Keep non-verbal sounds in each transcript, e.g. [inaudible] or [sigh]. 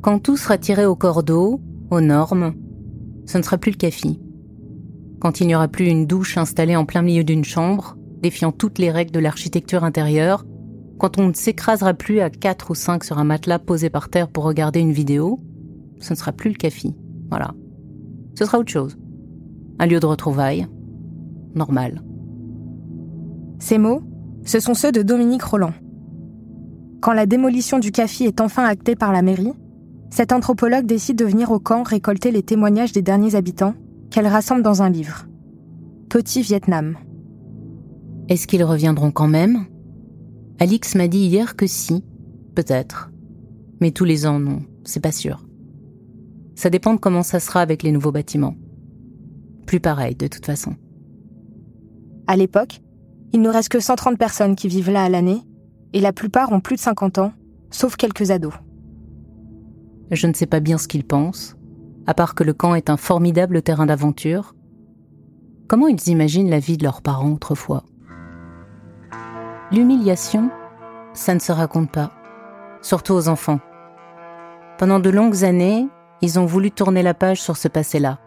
Quand tout sera tiré au cordeau, aux normes, ce ne sera plus le café. Quand il n'y aura plus une douche installée en plein milieu d'une chambre, défiant toutes les règles de l'architecture intérieure, quand on ne s'écrasera plus à quatre ou cinq sur un matelas posé par terre pour regarder une vidéo, ce ne sera plus le café. Voilà. Ce sera autre chose. Un lieu de retrouvailles. Normal. Ces mots, ce sont ceux de Dominique Roland. Quand la démolition du café est enfin actée par la mairie, cet anthropologue décide de venir au camp récolter les témoignages des derniers habitants qu'elle rassemble dans un livre. Petit Vietnam. Est-ce qu'ils reviendront quand même? Alix m'a dit hier que si, peut-être. Mais tous les ans, non, c'est pas sûr. Ça dépend de comment ça sera avec les nouveaux bâtiments. Plus pareil, de toute façon. À l'époque, il ne reste que 130 personnes qui vivent là à l'année, et la plupart ont plus de 50 ans, sauf quelques ados. Je ne sais pas bien ce qu'ils pensent, à part que le camp est un formidable terrain d'aventure. Comment ils imaginent la vie de leurs parents autrefois? L'humiliation, ça ne se raconte pas, surtout aux enfants. Pendant de longues années, ils ont voulu tourner la page sur ce passé-là,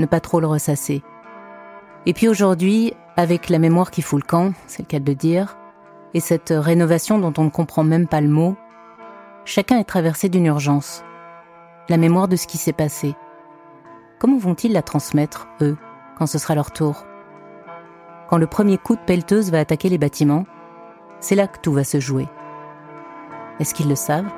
ne pas trop le ressasser. Et puis aujourd'hui, avec la mémoire qui fout le camp, c'est le cas de dire, et cette rénovation dont on ne comprend même pas le mot, chacun est traversé d'une urgence. La mémoire de ce qui s'est passé. Comment vont-ils la transmettre, eux, quand ce sera leur tour? Quand le premier coup de pelleteuse va attaquer les bâtiments, c'est là que tout va se jouer. Est-ce qu'ils le savent?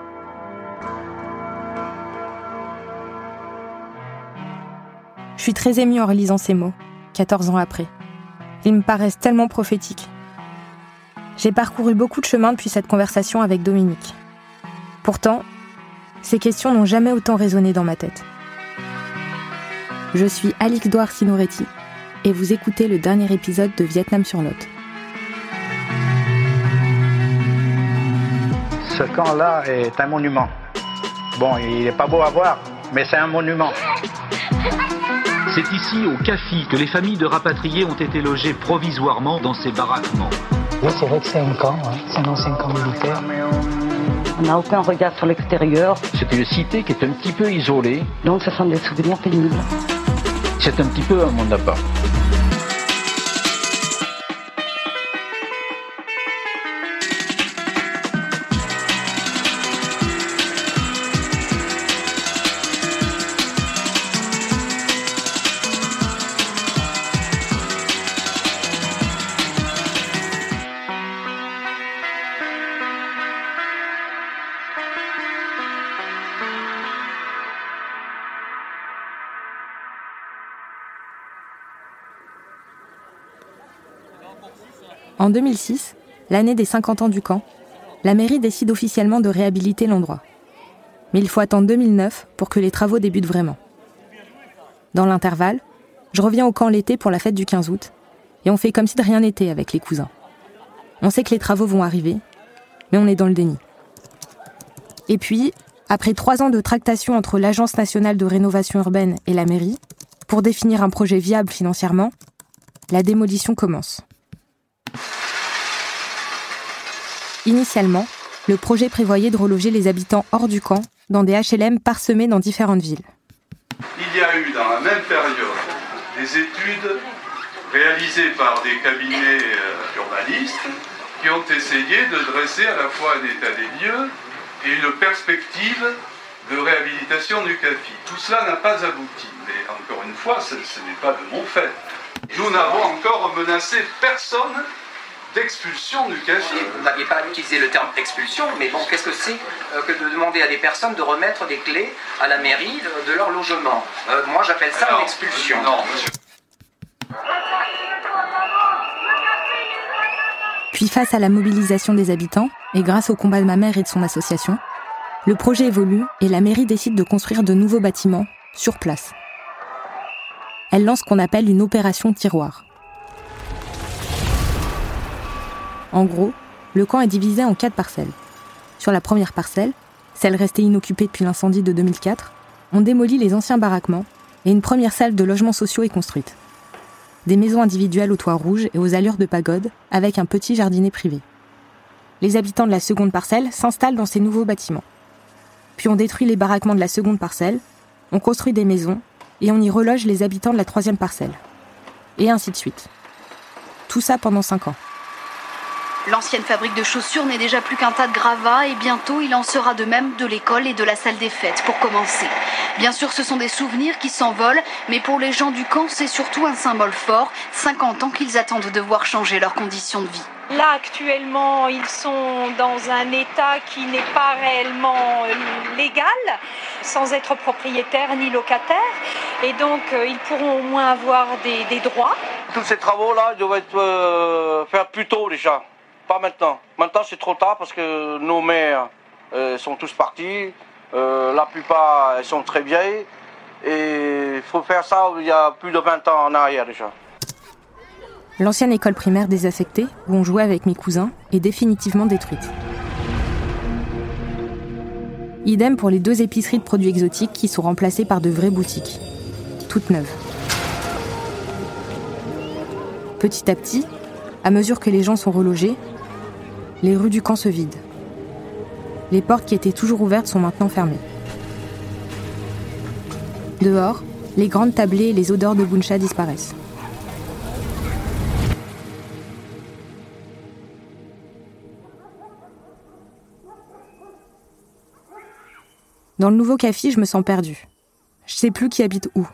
Je suis très émue en relisant ces mots, 14 ans après. Ils me paraissent tellement prophétiques. J'ai parcouru beaucoup de chemin depuis cette conversation avec Dominique. Pourtant, ces questions n'ont jamais autant résonné dans ma tête. Je suis Alix Douard Sinoretti et vous écoutez le dernier épisode de Vietnam sur Lot. Ce camp-là est un monument. Bon, il n'est pas beau à voir, mais c'est un monument. C'est ici, au CAFI, que les familles de rapatriés ont été logées provisoirement dans ces baraquements. Là, c'est vrai que c'est un camp, hein. c'est un ancien camp militaire. On n'a aucun regard sur l'extérieur. C'est une cité qui est un petit peu isolée. Donc ce sont des souvenirs pénibles. C'est un petit peu un monde à part. En 2006, l'année des 50 ans du camp, la mairie décide officiellement de réhabiliter l'endroit. Mais il faut attendre 2009 pour que les travaux débutent vraiment. Dans l'intervalle, je reviens au camp l'été pour la fête du 15 août, et on fait comme si de rien n'était avec les cousins. On sait que les travaux vont arriver, mais on est dans le déni. Et puis, après trois ans de tractation entre l'Agence nationale de rénovation urbaine et la mairie, pour définir un projet viable financièrement, la démolition commence. Initialement, le projet prévoyait de reloger les habitants hors du camp dans des HLM parsemés dans différentes villes. Il y a eu dans la même période des études réalisées par des cabinets euh, urbanistes qui ont essayé de dresser à la fois un état des lieux et une perspective de réhabilitation du CAFI. Tout cela n'a pas abouti. Mais encore une fois, ce, ce n'est pas de mon fait. Nous n'avons encore menacé personne d'expulsion du CAFI. Vous n'aviez pas utilisé le terme expulsion, mais bon, qu'est-ce que c'est euh, que de demander à des personnes de remettre des clés à la mairie de, de leur logement Euh, Moi, j'appelle ça Alors, une expulsion. Non, monsieur. Puis face à la mobilisation des habitants, et grâce au combat de ma mère et de son association, le projet évolue et la mairie décide de construire de nouveaux bâtiments sur place. Elle lance ce qu'on appelle une opération tiroir. En gros, le camp est divisé en quatre parcelles. Sur la première parcelle, celle restée inoccupée depuis l'incendie de 2004, on démolit les anciens baraquements et une première salle de logements sociaux est construite. Des maisons individuelles au toit rouge et aux allures de pagode, avec un petit jardinet privé. Les habitants de la seconde parcelle s'installent dans ces nouveaux bâtiments. puis on détruit les baraquements de la seconde parcelle, on construit des maisons, et on y reloge les habitants de la troisième parcelle. Et ainsi de suite. Tout ça pendant cinq ans. L'ancienne fabrique de chaussures n'est déjà plus qu'un tas de gravats et bientôt il en sera de même de l'école et de la salle des fêtes pour commencer. Bien sûr, ce sont des souvenirs qui s'envolent, mais pour les gens du camp, c'est surtout un symbole fort. 50 ans qu'ils attendent de voir changer leurs conditions de vie. Là, actuellement, ils sont dans un état qui n'est pas réellement euh, légal, sans être propriétaires ni locataires. Et donc, euh, ils pourront au moins avoir des, droits. Tous ces travaux-là doivent être euh, faits plus tôt déjà, pas maintenant. Maintenant, c'est trop tard parce que nos mères sont tous partis. la plupart, elles sont très vieilles. Et il faut faire ça il y a plus de 20 ans en arrière déjà. L'ancienne école primaire désaffectée, où on jouait avec mes cousins, est définitivement détruite. Idem pour les deux épiceries de produits exotiques qui sont remplacées par de vraies boutiques, toutes neuves. Petit à petit, à mesure que les gens sont relogés, les rues du camp se vident. Les portes qui étaient toujours ouvertes sont maintenant fermées. Dehors, les grandes tablées et les odeurs de buncha disparaissent. Dans le nouveau café, je me sens perdue. Je sais plus qui habite où.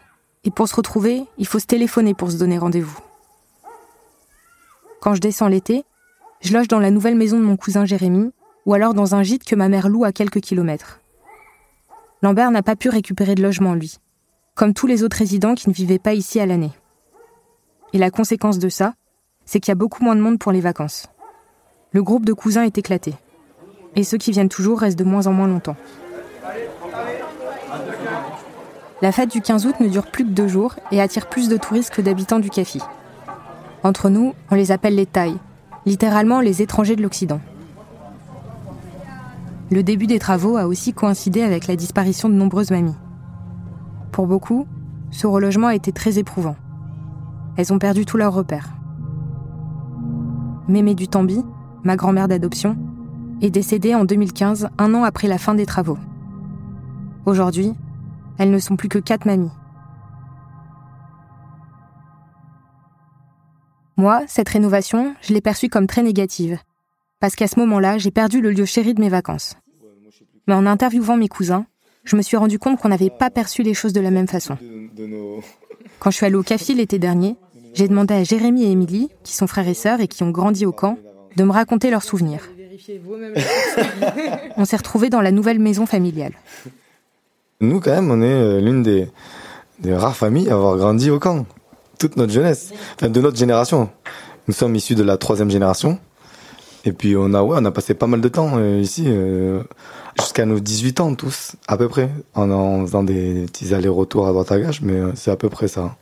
Et pour se retrouver, il faut se téléphoner pour se donner rendez-vous. Quand je descends l'été, je loge dans la nouvelle maison de mon cousin Jérémy, ou alors dans un gîte que ma mère loue à quelques kilomètres. Lambert n'a pas pu récupérer de logement, lui, comme tous les autres résidents qui ne vivaient pas ici à l'année. Et la conséquence de ça, c'est qu'il y a beaucoup moins de monde pour les vacances. Le groupe de cousins est éclaté. Et ceux qui viennent toujours restent de moins en moins longtemps. La fête du 15 août ne dure plus que deux jours et attire plus de touristes que d'habitants du Cafi. Entre nous, on les appelle les Thaïs, littéralement les étrangers de l'Occident. Le début des travaux a aussi coïncidé avec la disparition de nombreuses mamies. Pour beaucoup, ce relogement a été très éprouvant. Elles ont perdu tous leurs repères. Mémé du Tambi, ma grand-mère d'adoption, est décédée en 2015, un an après la fin des travaux. Aujourd'hui, elles ne sont plus que quatre mamies. Moi, cette rénovation, je l'ai perçue comme très négative, parce qu'à ce moment-là, j'ai perdu le lieu chéri de mes vacances. Mais en interviewant mes cousins, je me suis rendu compte qu'on n'avait pas perçu les choses de la même façon. Quand je suis allée au café l'été dernier, j'ai demandé à Jérémy et Émilie, qui sont frères et sœurs et qui ont grandi au camp, de me raconter leurs souvenirs. [laughs] On s'est retrouvés dans la nouvelle maison familiale. Nous, quand même, on est euh, l'une des, rares familles à avoir grandi au camp. Toute notre jeunesse. Enfin, de notre génération. Nous sommes issus de la troisième génération. Et puis, on a, ouais, on a passé pas mal de temps euh, ici, euh, jusqu'à nos 18 ans, tous, à peu près. En, faisant des petits allers-retours à droite à gauche, mais c'est à peu près ça.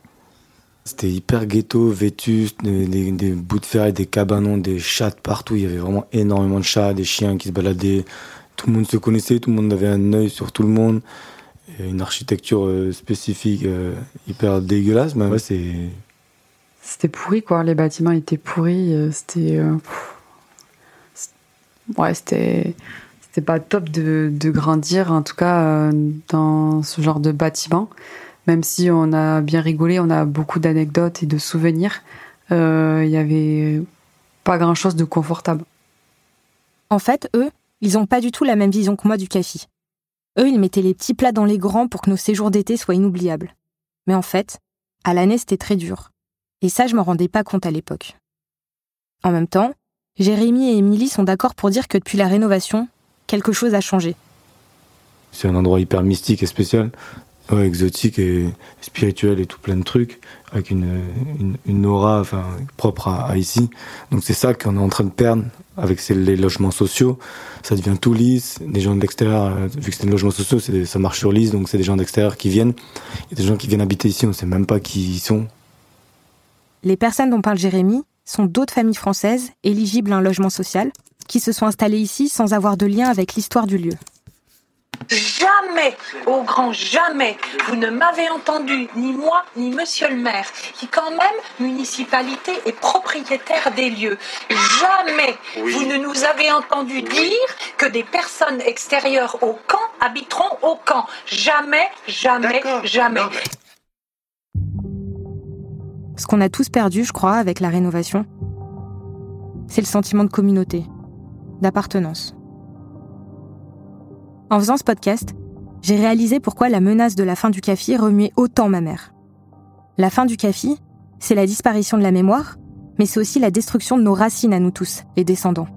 C'était hyper ghetto, vétuste, des, bouts de fer des cabanons, des chats partout. Il y avait vraiment énormément de chats, des chiens qui se baladaient. Tout le monde se connaissait, tout le monde avait un œil sur tout le monde une architecture euh, spécifique euh, hyper dégueulasse, mais ouais, c'est. C'était pourri, quoi. Les bâtiments étaient pourris. Euh, c'était. Ouais, c'était. C'était pas top de, de, grandir, en tout cas, dans ce genre de bâtiment. Même si on a bien rigolé, on a beaucoup d'anecdotes et de souvenirs, il y avait pas grand chose de confortable. En fait, eux, ils ont pas du tout la même vision que moi du café. Eux, ils mettaient les petits plats dans les grands pour que nos séjours d'été soient inoubliables. Mais en fait, à l'année, c'était très dur. Et ça, je m'en rendais pas compte à l'époque. En même temps, Jérémy et Émilie sont d'accord pour dire que depuis la rénovation, quelque chose a changé. C'est un endroit hyper mystique et spécial, exotique et spirituel et tout plein de trucs, avec une, une, aura enfin, propre à ici. Donc c'est ça qu'on est en train de perdre avec les logements sociaux, ça devient tout lisse. Des gens de l'extérieur, euh, vu que c'est des logements sociaux, ça marche sur lisse, donc c'est des gens d'extérieur qui viennent. Il y a des gens qui viennent habiter ici, on ne sait même pas qui ils sont. Les personnes dont parle Jérémy sont d'autres familles françaises éligibles à un logement social qui se sont installées ici sans avoir de lien avec l'histoire du lieu. Jamais, au grand jamais, vous ne m'avez entendu, ni moi, ni monsieur le maire, qui quand même, municipalité est propriétaire des lieux. Jamais, vous ne nous avez entendu dire que des personnes extérieures au camp habiteront au camp. Jamais, jamais, jamais. Ce qu'on a tous perdu, je crois, avec la rénovation, c'est le sentiment de communauté, d'appartenance. En faisant ce podcast, j'ai réalisé pourquoi la menace de la fin du café remuait autant ma mère. La fin du café, c'est la disparition de la mémoire, mais c'est aussi la destruction de nos racines à nous tous, les descendants.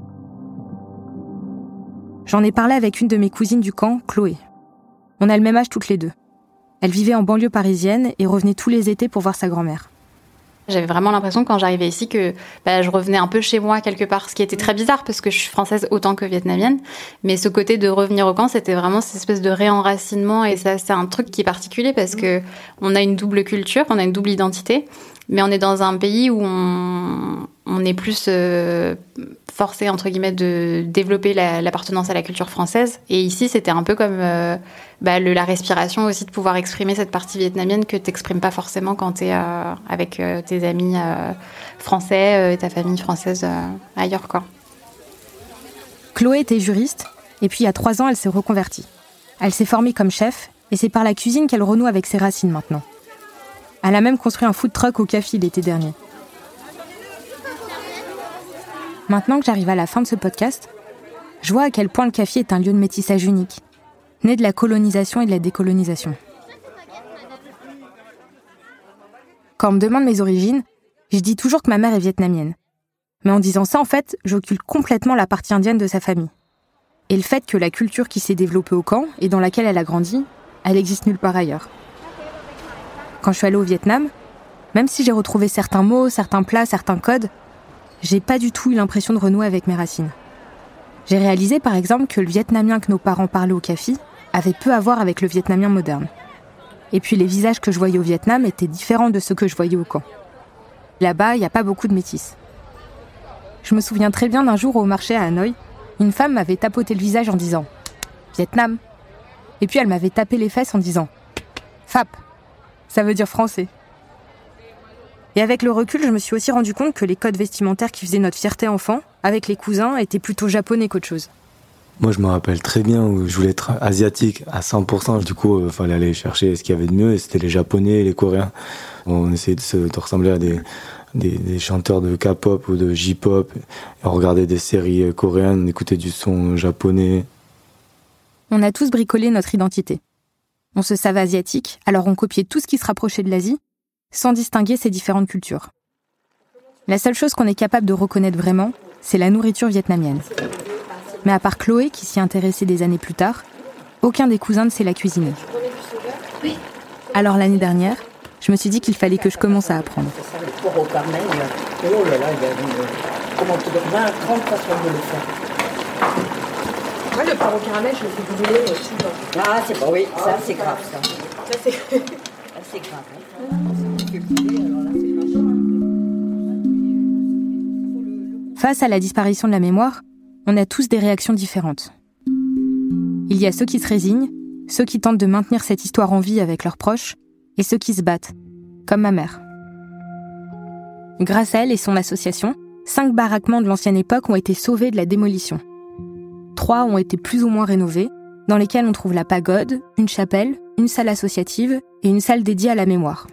J'en ai parlé avec une de mes cousines du camp, Chloé. On a le même âge toutes les deux. Elle vivait en banlieue parisienne et revenait tous les étés pour voir sa grand-mère. J'avais vraiment l'impression quand j'arrivais ici que bah, je revenais un peu chez moi quelque part, ce qui était très bizarre parce que je suis française autant que vietnamienne. Mais ce côté de revenir au camp, c'était vraiment cette espèce de réenracinement et ça, c'est un truc qui est particulier parce que on a une double culture, on a une double identité, mais on est dans un pays où on, on est plus euh, forcé entre guillemets de développer l'appartenance à la culture française. Et ici, c'était un peu comme euh, bah, la respiration aussi de pouvoir exprimer cette partie vietnamienne que t'exprimes pas forcément quand tu es euh, avec tes amis français et ta famille française ailleurs quoi. Chloé était juriste et puis a trois ans, elle s'est reconvertie. Elle s'est formée comme chef et c'est par la cuisine qu'elle renoue avec ses racines maintenant. Elle a même construit un food truck au café l'été dernier. Maintenant que j'arrive à la fin de ce podcast, je vois à quel point le café est un lieu de métissage unique, né de la colonisation et de la décolonisation. Quand on me demande mes origines, je dis toujours que ma mère est vietnamienne. Mais en disant ça, en fait, j'occulte complètement la partie indienne de sa famille. Et le fait que la culture qui s'est développée au camp et dans laquelle elle a grandi, elle existe nulle part ailleurs. Quand je suis allée au Vietnam, même si j'ai retrouvé certains mots, certains plats, certains codes, j'ai pas du tout eu l'impression de renouer avec mes racines. J'ai réalisé par exemple que le vietnamien que nos parents parlaient au café avait peu à voir avec le vietnamien moderne. Et puis les visages que je voyais au Vietnam étaient différents de ceux que je voyais au camp. Là-bas, il n'y a pas beaucoup de métis. Je me souviens très bien d'un jour au marché à Hanoï, une femme m'avait tapoté le visage en disant Vietnam. Et puis elle m'avait tapé les fesses en disant FAP. Ça veut dire français. Et avec le recul, je me suis aussi rendu compte que les codes vestimentaires qui faisaient notre fierté enfant, avec les cousins, étaient plutôt japonais qu'autre chose. Moi, je me rappelle très bien où je voulais être asiatique à 100%. Du coup, il euh, fallait aller chercher ce qu'il y avait de mieux. Et c'était les Japonais et les Coréens. On essayait de, se, ressembler à des, des, chanteurs de K-pop ou de J-pop. On regardait des séries coréennes, on écoutait du son japonais. On a tous bricolé notre identité. On se savait asiatique, alors on copiait tout ce qui se rapprochait de l'Asie sans distinguer ces différentes cultures. La seule chose qu'on est capable de reconnaître vraiment, c'est la nourriture vietnamienne. Mais à part Chloé, qui s'y intéressait des années plus tard, aucun des cousins ne sait la cuisiner. Alors l'année dernière, je me suis dit qu'il fallait que je commence à apprendre. le au caramel, je le fais brûler aussi. Ah, c'est bon, oui, ça c'est grave ça. Ça c'est [laughs] grave. Hein. Face à la disparition de la mémoire, on a tous des réactions différentes. Il y a ceux qui se résignent, ceux qui tentent de maintenir cette histoire en vie avec leurs proches, et ceux qui se battent, comme ma mère. Grâce à elle et son association, cinq baraquements de l'ancienne époque ont été sauvés de la démolition. Trois ont été plus ou moins rénovés, dans lesquels on trouve la pagode, une chapelle, une salle associative et une salle dédiée à la mémoire.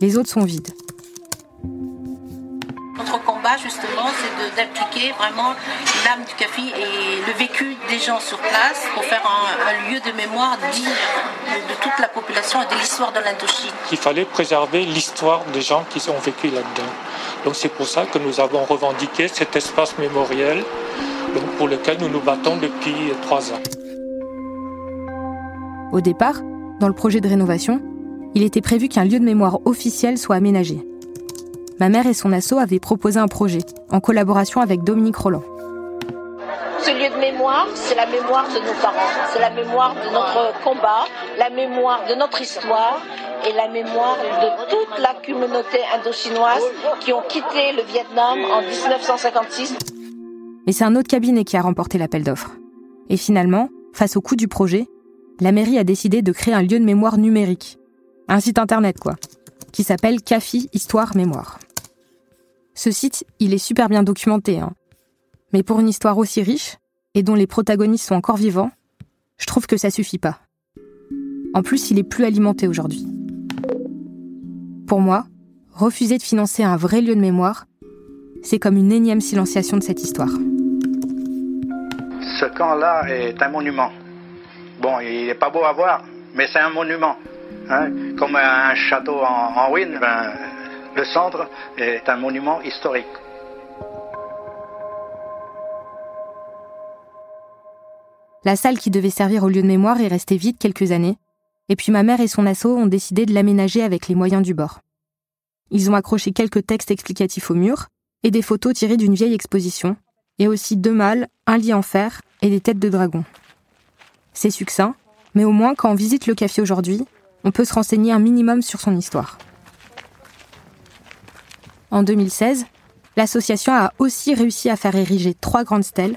Les autres sont vides. Notre combat, justement, c'est d'appliquer vraiment l'âme du café et le vécu des gens sur place pour faire un, lieu de mémoire digne de, toute la population et de l'histoire de l'Indochine. Il fallait préserver l'histoire des gens qui ont vécu là-dedans. Donc c'est pour ça que nous avons revendiqué cet espace mémoriel pour lequel nous nous battons depuis trois ans. Au départ, dans le projet de rénovation, il était prévu qu'un lieu de mémoire officiel soit aménagé. Ma mère et son asso avaient proposé un projet, en collaboration avec Dominique Roland. Ce lieu de mémoire, c'est la mémoire de nos parents, c'est la mémoire de notre combat, la mémoire de notre histoire et la mémoire de toute la communauté indo-chinoise qui ont quitté le Vietnam en 1956. Mais c'est un autre cabinet qui a remporté l'appel d'offres. Et finalement, face au coût du projet, la mairie a décidé de créer un lieu de mémoire numérique. Un site internet, quoi. Qui s'appelle CAFI Histoire Mémoire. Ce site, il est super bien documenté. Hein. Mais pour une histoire aussi riche, et dont les protagonistes sont encore vivants, je trouve que ça suffit pas. En plus, il est plus alimenté aujourd'hui. Pour moi, refuser de financer un vrai lieu de mémoire, c'est comme une énième silenciation de cette histoire. Ce camp-là est un monument. Bon, il n'est pas beau à voir, mais c'est un monument. Hein? Comme un château en, ruine, ben, le centre est un monument historique. La salle qui devait servir au lieu de mémoire est restée vide quelques années, et puis ma mère et son assaut ont décidé de l'aménager avec les moyens du bord. Ils ont accroché quelques textes explicatifs au mur et des photos tirées d'une vieille exposition, et aussi deux mâles, un lit en fer et des têtes de dragon. C'est succinct, mais au moins quand on visite le café aujourd'hui, on peut se renseigner un minimum sur son histoire. En 2016, l'association a aussi réussi à faire ériger trois grandes stèles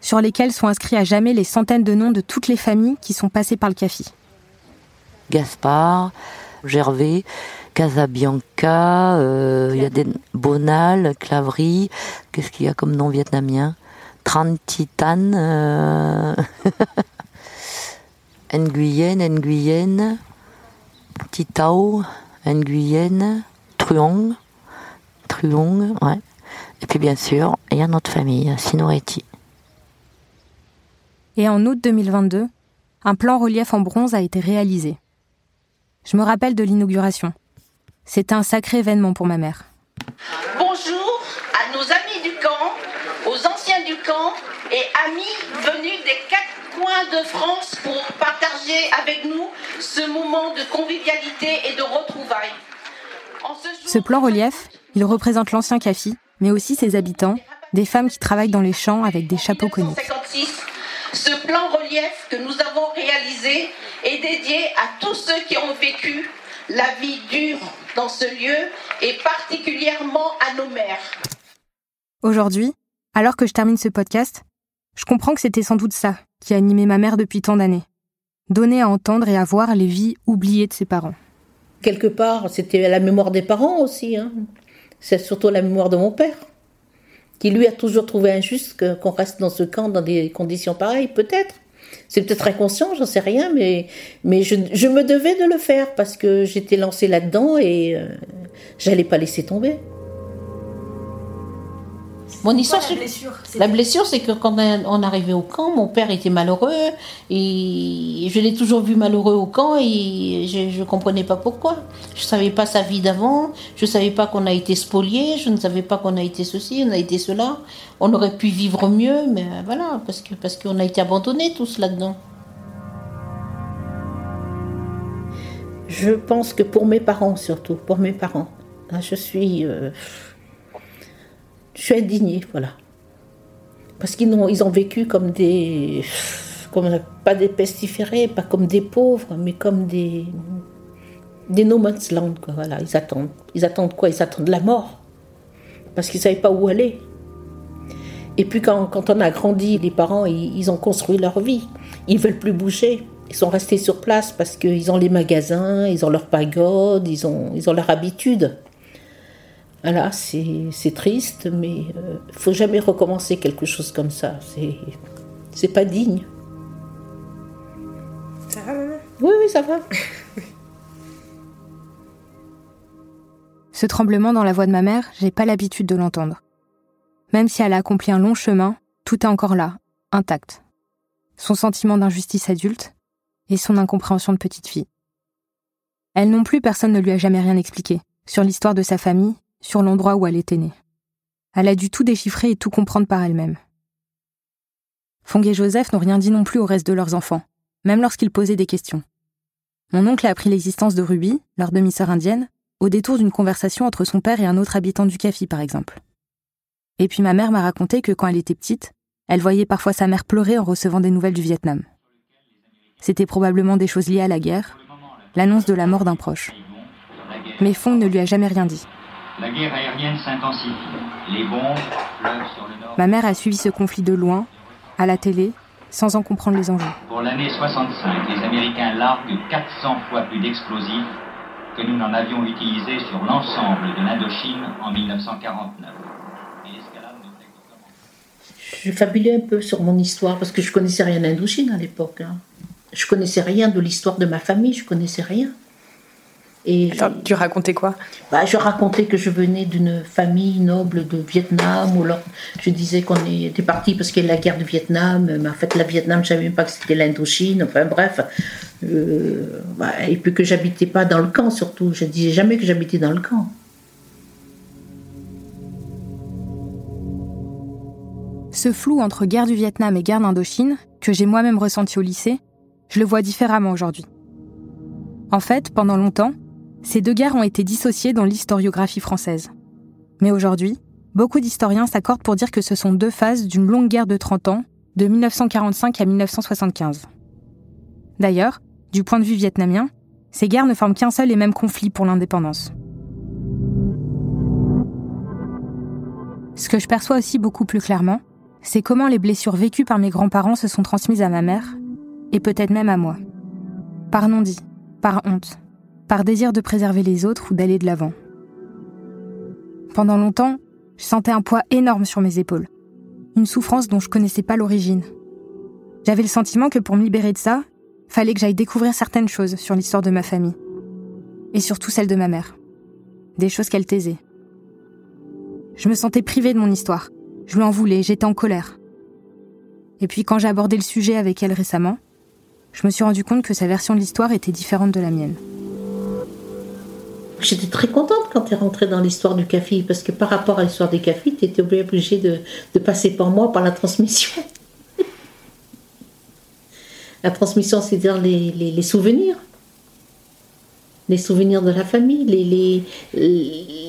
sur lesquelles sont inscrits à jamais les centaines de noms de toutes les familles qui sont passées par le café. Gaspard, Gervais, Casabianca, euh, Bonal, Clavry, qu'est-ce qu'il y a comme nom vietnamien? Trantitan, euh... [laughs] Nguyen, Nguyen, Titao, Nguyen, Truong, Truong, ouais. Et puis bien sûr, il y a notre famille, Sinoretti. Et en août 2022, un plan relief en bronze a été réalisé. Je me rappelle de l'inauguration. C'était un sacré événement pour ma mère. Bonjour à nos amis du camp, aux anciens du camp et amis venus des coins de France pour partager avec nous ce moment de convivialité et de retrouvailles. Ce, ce plan relief, il représente l'ancien CAFI, mais aussi ses habitants, des femmes qui travaillent dans les champs avec des chapeaux coniques. Ce plan relief que nous avons réalisé est dédié à tous ceux qui ont vécu la vie dure dans ce lieu et particulièrement à nos mères. Aujourd'hui, alors que je termine ce podcast, je comprends que c'était sans doute ça qui a animé ma mère depuis tant d'années. Donner à entendre et à voir les vies oubliées de ses parents. Quelque part, c'était la mémoire des parents aussi. Hein. C'est surtout la mémoire de mon père, qui lui a toujours trouvé injuste qu'on reste dans ce camp dans des conditions pareilles, peut-être. C'est peut-être inconscient, j'en sais rien, mais, mais je, je, me devais de le faire parce que j'étais lancée là-dedans et euh, j'allais pas laisser tomber. Mon histoire, la blessure, la blessure, c'est que quand on arrivait au camp, mon père était malheureux et je l'ai toujours vu malheureux au camp et je ne comprenais pas pourquoi. Je savais pas sa vie d'avant, je savais pas qu'on a été spolié, je ne savais pas qu'on a été ceci, on a été cela. On aurait pu vivre mieux, mais voilà, parce que parce qu'on a été abandonnés tous là-dedans. Je pense que pour mes parents surtout, pour mes parents, je suis euh, je suis indignée, voilà. Parce qu'ils ont, ils ont vécu comme des. Comme, pas des pestiférés, pas comme des pauvres, mais comme des. Des no man's quoi. Voilà, ils attendent. Ils attendent quoi? Ils attendent la mort. Parce qu'ils ne savaient pas où aller. Et puis quand, quand, on a grandi, les parents, ils, ils ont construit leur vie. Ils veulent plus bouger. Ils sont restés sur place parce qu'ils ont les magasins, ils ont leur pagode, ils ont, ils ont leur habitude. Voilà, c'est triste, mais il euh, ne faut jamais recommencer quelque chose comme ça. C'est pas digne. Ça va, maman? Oui, oui, ça va. [laughs] Ce tremblement dans la voix de ma mère, j'ai pas l'habitude de l'entendre. Même si elle a accompli un long chemin, tout est encore là, intact. Son sentiment d'injustice adulte et son incompréhension de petite fille. Elle non plus, personne ne lui a jamais rien expliqué sur l'histoire de sa famille sur l'endroit où elle était née. Elle a dû tout déchiffrer et tout comprendre par elle-même. Fong et Joseph n'ont rien dit non plus au reste de leurs enfants, même lorsqu'ils posaient des questions. Mon oncle a appris l'existence de Ruby, leur demi-sœur indienne, au détour d'une conversation entre son père et un autre habitant du café, par exemple. Et puis ma mère m'a raconté que quand elle était petite, elle voyait parfois sa mère pleurer en recevant des nouvelles du Vietnam. C'était probablement des choses liées à la guerre, l'annonce de la mort d'un proche. Mais Fong ne lui a jamais rien dit. La guerre aérienne s'intensifie. Les bombes pleuvent sur le nord. Ma mère a suivi ce conflit de loin, à la télé, sans en comprendre les enjeux. Pour l'année 65, les Américains larguent 400 fois plus d'explosifs que nous n'en avions utilisé sur l'ensemble de l'Indochine en 1949. Je fabulais un peu sur mon histoire parce que je connaissais rien d'Indochine à l'époque. Hein. Je connaissais rien de l'histoire de ma famille, je connaissais rien. Et tu racontais quoi? Bah, Je racontais que je venais d'une famille noble de Vietnam, ou alors je disais qu'on était parti parce qu'il y a la guerre du Vietnam, mais en fait la Vietnam, je ne savais même pas que c'était l'Indochine, enfin bref. Euh, bah, et puis que j'habitais pas dans le camp surtout, je disais jamais que j'habitais dans le camp. Ce flou entre guerre du Vietnam et guerre d'Indochine, que j'ai moi-même ressenti au lycée, je le vois différemment aujourd'hui. En fait, pendant longtemps, ces deux guerres ont été dissociées dans l'historiographie française. Mais aujourd'hui, beaucoup d'historiens s'accordent pour dire que ce sont deux phases d'une longue guerre de 30 ans, de 1945 à 1975. D'ailleurs, du point de vue vietnamien, ces guerres ne forment qu'un seul et même conflit pour l'indépendance. Ce que je perçois aussi beaucoup plus clairement, c'est comment les blessures vécues par mes grands-parents se sont transmises à ma mère, et peut-être même à moi. Par non-dit, par honte, par désir de préserver les autres ou d'aller de l'avant. Pendant longtemps, je sentais un poids énorme sur mes épaules, une souffrance dont je connaissais pas l'origine. J'avais le sentiment que pour me libérer de ça, fallait que j'aille découvrir certaines choses sur l'histoire de ma famille, et surtout celle de ma mère. Des choses qu'elle taisait. Je me sentais privée de mon histoire. Je lui en voulais, j'étais en colère. Et puis quand j'ai abordé le sujet avec elle récemment, je me suis rendu compte que sa version de l'histoire était différente de la mienne. J'étais très contente quand tu es rentrée dans l'histoire du café, parce que par rapport à l'histoire du café, tu étais obligée de, passer par moi, par la transmission. [laughs] la transmission, c'est-à-dire les, souvenirs. Les souvenirs de la famille,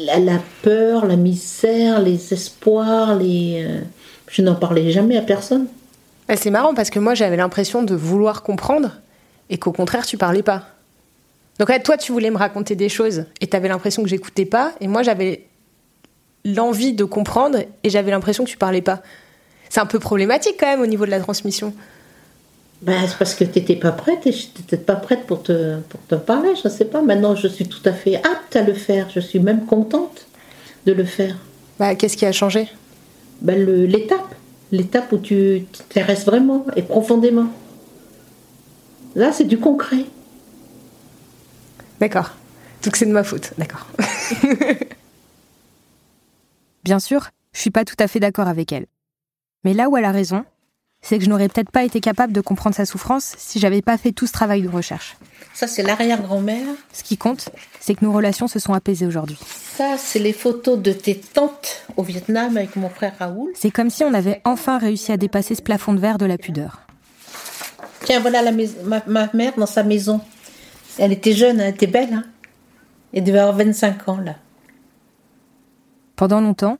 la, peur, la misère, les espoirs. Euh, je n'en parlais jamais à personne. Bah, c'est marrant parce que moi j'avais l'impression de vouloir comprendre et qu'au contraire tu parlais pas. Donc toi, tu voulais me raconter des choses et tu avais l'impression que j'écoutais pas, et moi j'avais l'envie de comprendre et j'avais l'impression que tu parlais pas. C'est un peu problématique quand même au niveau de la transmission. Ben, c'est parce que tu n'étais pas prête et je n'étais pas prête pour te, pour te parler, je ne sais pas. Maintenant, je suis tout à fait apte à le faire. Je suis même contente de le faire. Bah, Qu'est-ce qui a changé? Ben, L'étape. L'étape où tu t'intéresses vraiment et profondément. Là, c'est du concret. D'accord. Donc c'est de ma faute, d'accord. [laughs] Bien sûr, je suis pas tout à fait d'accord avec elle. Mais là où elle a raison, c'est que je n'aurais peut-être pas été capable de comprendre sa souffrance si j'avais pas fait tout ce travail de recherche. Ça, c'est l'arrière-grand-mère. Ce qui compte, c'est que nos relations se sont apaisées aujourd'hui. Ça, c'est les photos de tes tantes au Vietnam avec mon frère Raoul. C'est comme si on avait enfin réussi à dépasser ce plafond de verre de la pudeur. Tiens, voilà la ma, ma mère dans sa maison. Elle était jeune, elle était belle. Hein elle devait avoir 25 ans, là. Pendant longtemps,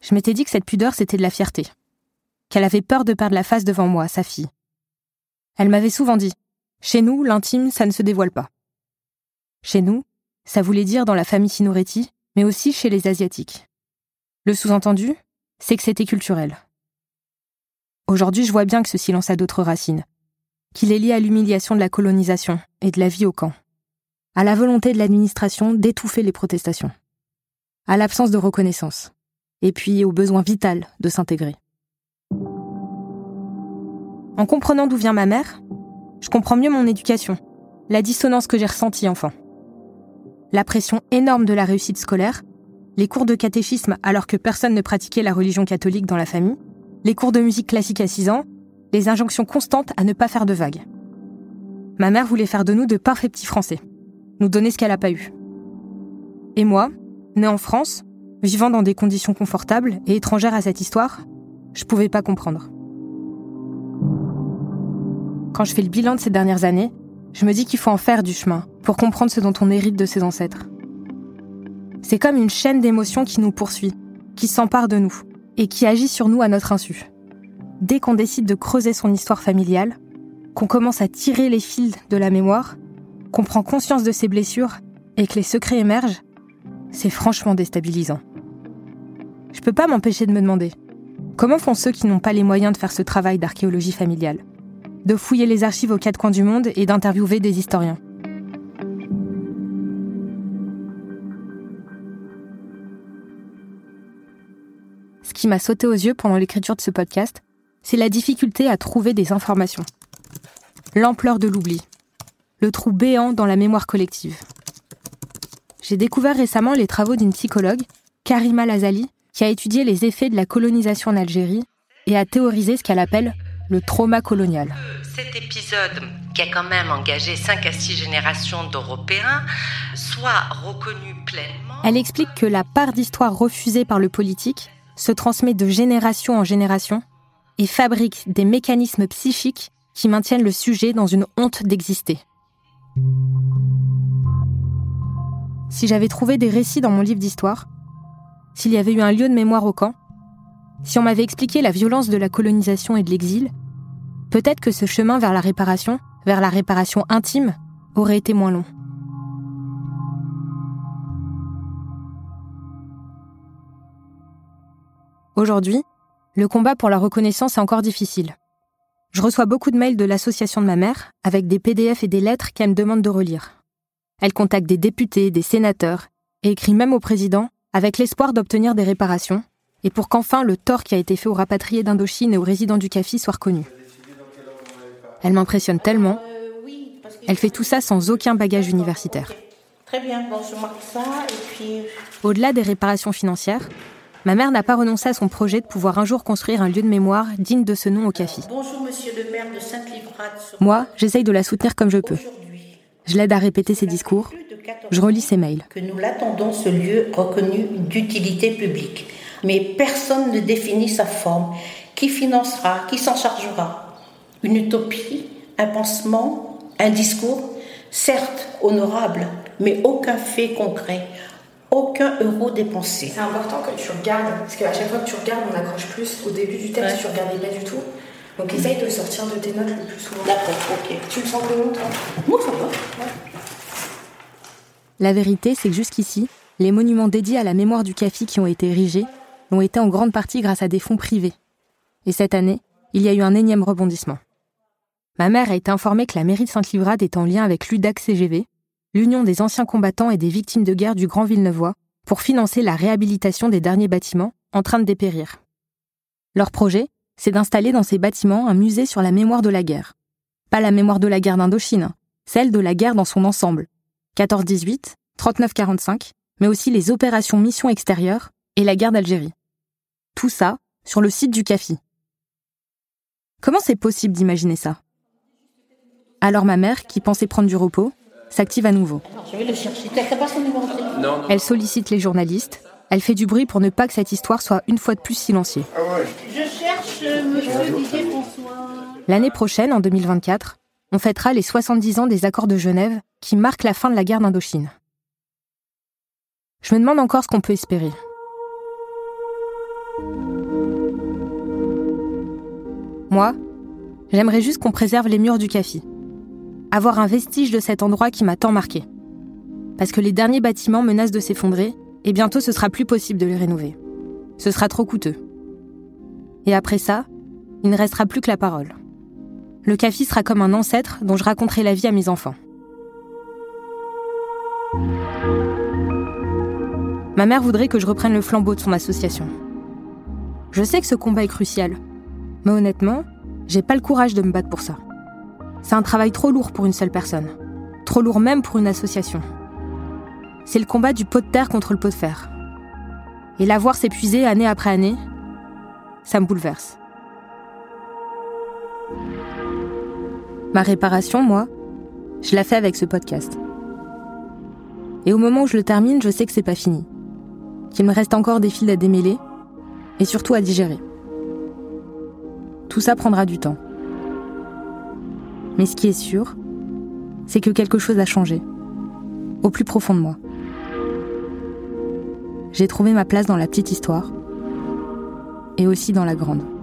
je m'étais dit que cette pudeur, c'était de la fierté. Qu'elle avait peur de perdre la face devant moi, sa fille. Elle m'avait souvent dit Chez nous, l'intime, ça ne se dévoile pas. Chez nous, ça voulait dire dans la famille Sinoretti, mais aussi chez les Asiatiques. Le sous-entendu, c'est que c'était culturel. Aujourd'hui, je vois bien que ce silence a d'autres racines, qu'il est lié à l'humiliation de la colonisation et de la vie au camp, à la volonté de l'administration d'étouffer les protestations, à l'absence de reconnaissance, et puis au besoin vital de s'intégrer. En comprenant d'où vient ma mère, je comprends mieux mon éducation, la dissonance que j'ai ressentie enfant. La pression énorme de la réussite scolaire, les cours de catéchisme alors que personne ne pratiquait la religion catholique dans la famille, les cours de musique classique à 6 ans, les injonctions constantes à ne pas faire de vagues. Ma mère voulait faire de nous de parfaits petits Français, nous donner ce qu'elle n'a pas eu. Et moi, née en France, vivant dans des conditions confortables et étrangère à cette histoire, je pouvais pas comprendre. Quand je fais le bilan de ces dernières années, je me dis qu'il faut en faire du chemin pour comprendre ce dont on hérite de ses ancêtres. C'est comme une chaîne d'émotions qui nous poursuit, qui s'empare de nous et qui agit sur nous à notre insu dès qu'on décide de creuser son histoire familiale, qu'on commence à tirer les fils de la mémoire, qu'on prend conscience de ses blessures et que les secrets émergent, c'est franchement déstabilisant. Je peux pas m'empêcher de me demander comment font ceux qui n'ont pas les moyens de faire ce travail d'archéologie familiale de fouiller les archives aux quatre coins du monde et d'interviewer des historiens? Ce qui m'a sauté aux yeux pendant l'écriture de ce podcast, c'est la difficulté à trouver des informations. L'ampleur de l'oubli. Le trou béant dans la mémoire collective. J'ai découvert récemment les travaux d'une psychologue, Karima Lazali, qui a étudié les effets de la colonisation en Algérie et a théorisé ce qu'elle appelle le trauma colonial. Cet épisode, qui a quand même engagé 5 à 6 générations d'Européens, soit reconnu pleinement. Elle explique que la part d'histoire refusée par le politique se transmet de génération en génération et fabrique des mécanismes psychiques qui maintiennent le sujet dans une honte d'exister. Si j'avais trouvé des récits dans mon livre d'histoire, s'il y avait eu un lieu de mémoire au camp, si on m'avait expliqué la violence de la colonisation et de l'exil, peut-être que ce chemin vers la réparation, vers la réparation intime, aurait été moins long. Aujourd'hui, le combat pour la reconnaissance est encore difficile. Je reçois beaucoup de mails de l'association de ma mère, avec des PDF et des lettres qu'elle me demande de relire. Elle contacte des députés, des sénateurs, et écrit même au président, avec l'espoir d'obtenir des réparations, et pour qu'enfin le tort qui a été fait aux rapatriés d'Indochine et aux résidents du CAFI soit reconnu. Elle m'impressionne tellement. Elle fait tout ça sans aucun bagage universitaire. Très bien, bon, je marque ça et puis. Au-delà des réparations financières, ma mère n'a pas renoncé à son projet de pouvoir un jour construire un lieu de mémoire digne de ce nom au CAFI. Bonjour, monsieur le maire de Sainte-Livrade. Moi, j'essaye de la soutenir comme je peux. Je l'aide à répéter ses discours. Je relis ses mails. Que nous l'attendons, ce lieu reconnu d'utilité publique. Mais personne ne définit sa forme. Qui financera Qui s'en chargera? Une utopie Un pansement Un discours? Certes honorable, mais aucun fait concret. Aucun euro dépensé. C'est important que tu regardes, parce qu'à chaque fois que tu regardes, on accroche plus. Au début du texte, Ouais. tu regardais pas du tout. Donc essaye de sortir de tes notes le plus souvent. D'accord, ok. Tu le sens comment toi? Moi, ça va. La vérité, c'est que jusqu'ici, les monuments dédiés à la mémoire du CAFI qui ont été érigés l'ont été en grande partie grâce à des fonds privés. Et cette année, il y a eu un énième rebondissement. Ma mère a été informée que la mairie de Sainte-Livrade est en lien avec l'UDAC CGV, l'Union des anciens combattants et des victimes de guerre du Grand Villeneuvois, pour financer la réhabilitation des derniers bâtiments en train de dépérir. Leur projet, c'est d'installer dans ces bâtiments un musée sur la mémoire de la guerre. Pas la mémoire de la guerre d'Indochine, celle de la guerre dans son ensemble. 14-18, 39-45, mais aussi les opérations missions extérieures et la guerre d'Algérie. Tout ça sur le site du CAFI. Comment c'est possible d'imaginer ça? Alors ma mère, qui pensait prendre du repos, s'active à nouveau. Alors, je vais le chercher. T'as pas son numéro de téléphone Elle sollicite les journalistes, elle fait du bruit pour ne pas que cette histoire soit une fois de plus silenciée. Je cherche euh, monsieur Didier François. L'année prochaine, en 2024, on fêtera les 70 ans des accords de Genève qui marquent la fin de la guerre d'Indochine. Je me demande encore ce qu'on peut espérer. Moi, j'aimerais juste qu'on préserve les murs du CAFI. Avoir un vestige de cet endroit qui m'a tant marqué. Parce que les derniers bâtiments menacent de s'effondrer et bientôt ce sera plus possible de les rénover. Ce sera trop coûteux. Et après ça, il ne restera plus que la parole. Le CAFI sera comme un ancêtre dont je raconterai la vie à mes enfants. Ma mère voudrait que je reprenne le flambeau de son association. Je sais que ce combat est crucial, mais honnêtement, j'ai pas le courage de me battre pour ça. C'est un travail trop lourd pour une seule personne, trop lourd même pour une association. C'est le combat du pot de terre contre le pot de fer. Et la voir s'épuiser année après année, ça me bouleverse. Ma réparation, moi, je la fais avec ce podcast. Et au moment où je le termine, je sais que c'est pas fini. Qu'il me reste encore des fils à démêler et surtout à digérer. Tout ça prendra du temps. Mais ce qui est sûr, c'est que quelque chose a changé. Au plus profond de moi. J'ai trouvé ma place dans la petite histoire et aussi dans la grande.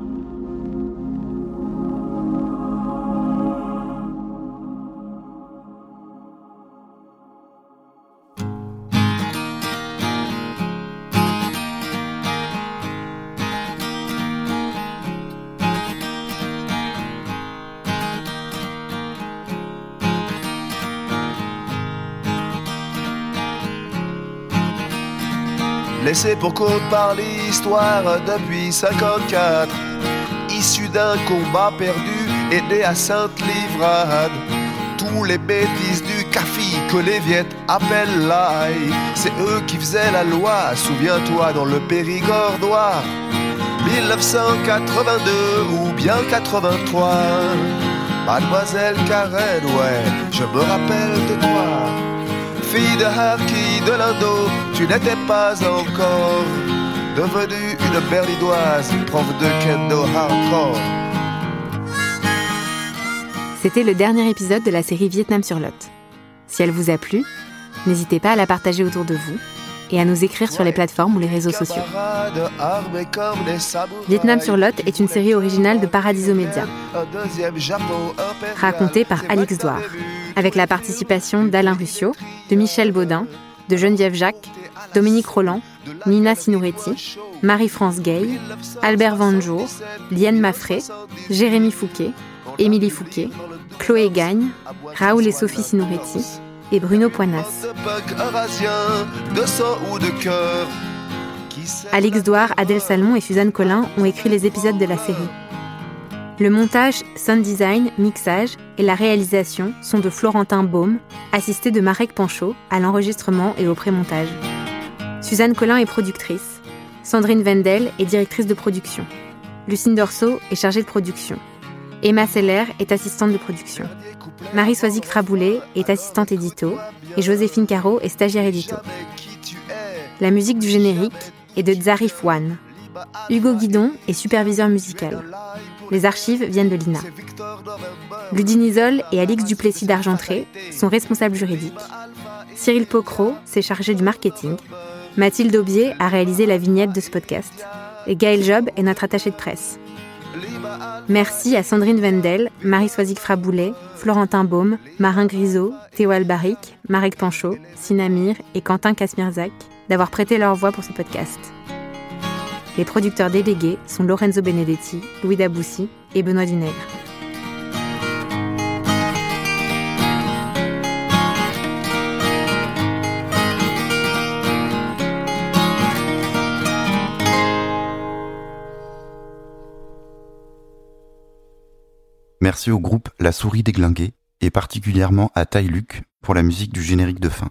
Laissé pour compte par l'histoire depuis 54. Issu d'un combat perdu et né à Sainte-Livrade. Tous les bêtises du café que les Viettes appellent l'ail, c'est eux qui faisaient la loi, souviens-toi dans le Périgordois. 1982 ou bien 83. Mademoiselle Karen, ouais, je me rappelle de toi. Fille de Harky de l'Indo, tu n'étais pas encore devenue une berlidoise, prof de kendo hardcore. C'était le dernier épisode de la série Vietnam sur Lot. Si elle vous a plu, n'hésitez pas à la partager autour de vous et à nous écrire sur les plateformes ou les réseaux sociaux. Vietnam sur Lot est une série originale de Paradiso Media, racontée par Alix Douard, avec la participation d'Alain Ruscio, de Michel Baudin, de Geneviève Jacques, Dominique Roland, Nina Sinouretti, Marie-France Gay, Albert Vanjour, Liane Maffré, Jérémy Fouquet, Émilie Fouquet, Chloé Gagne, Raoul et Sophie Sinouretti et Bruno Poinas. Alix Douard, Adèle Salmon et Suzanne Collin ont écrit les épisodes de la série. Le montage, sound design, mixage et la réalisation sont de Florentin Baume, assisté de Marek Panchaud à l'enregistrement et au pré-montage. Suzanne Collin est productrice. Sandrine Wendel est directrice de production. Lucine Dorso est chargée de production. Emma Seller est assistante de production. Marie Soisic Fraboulet est assistante édito et Joséphine Caro est stagiaire édito. La musique du générique est de Zarif One. Hugo Guidon est superviseur musical. Les archives viennent de l'INA. Ludine Isol et Alix Duplessis d'Argentré sont responsables juridiques. Cyril Pocro s'est chargé du marketing. Mathilde Aubier a réalisé la vignette de ce podcast. Et Gaël Job est notre attaché de presse. Merci à Sandrine Wendel, Marie Soisic Fraboulet, Florentin Baume, Marin Grisot, Théo Albaric, Marek Panchaud, Sinamir et Quentin Kasmirzak d'avoir prêté leur voix pour ce podcast. Les producteurs délégués sont Lorenzo Benedetti, Louis Daboussi et Benoît Dunègre. Merci au groupe La Souris Déglinguée et particulièrement à Tai Luc pour la musique du générique de fin.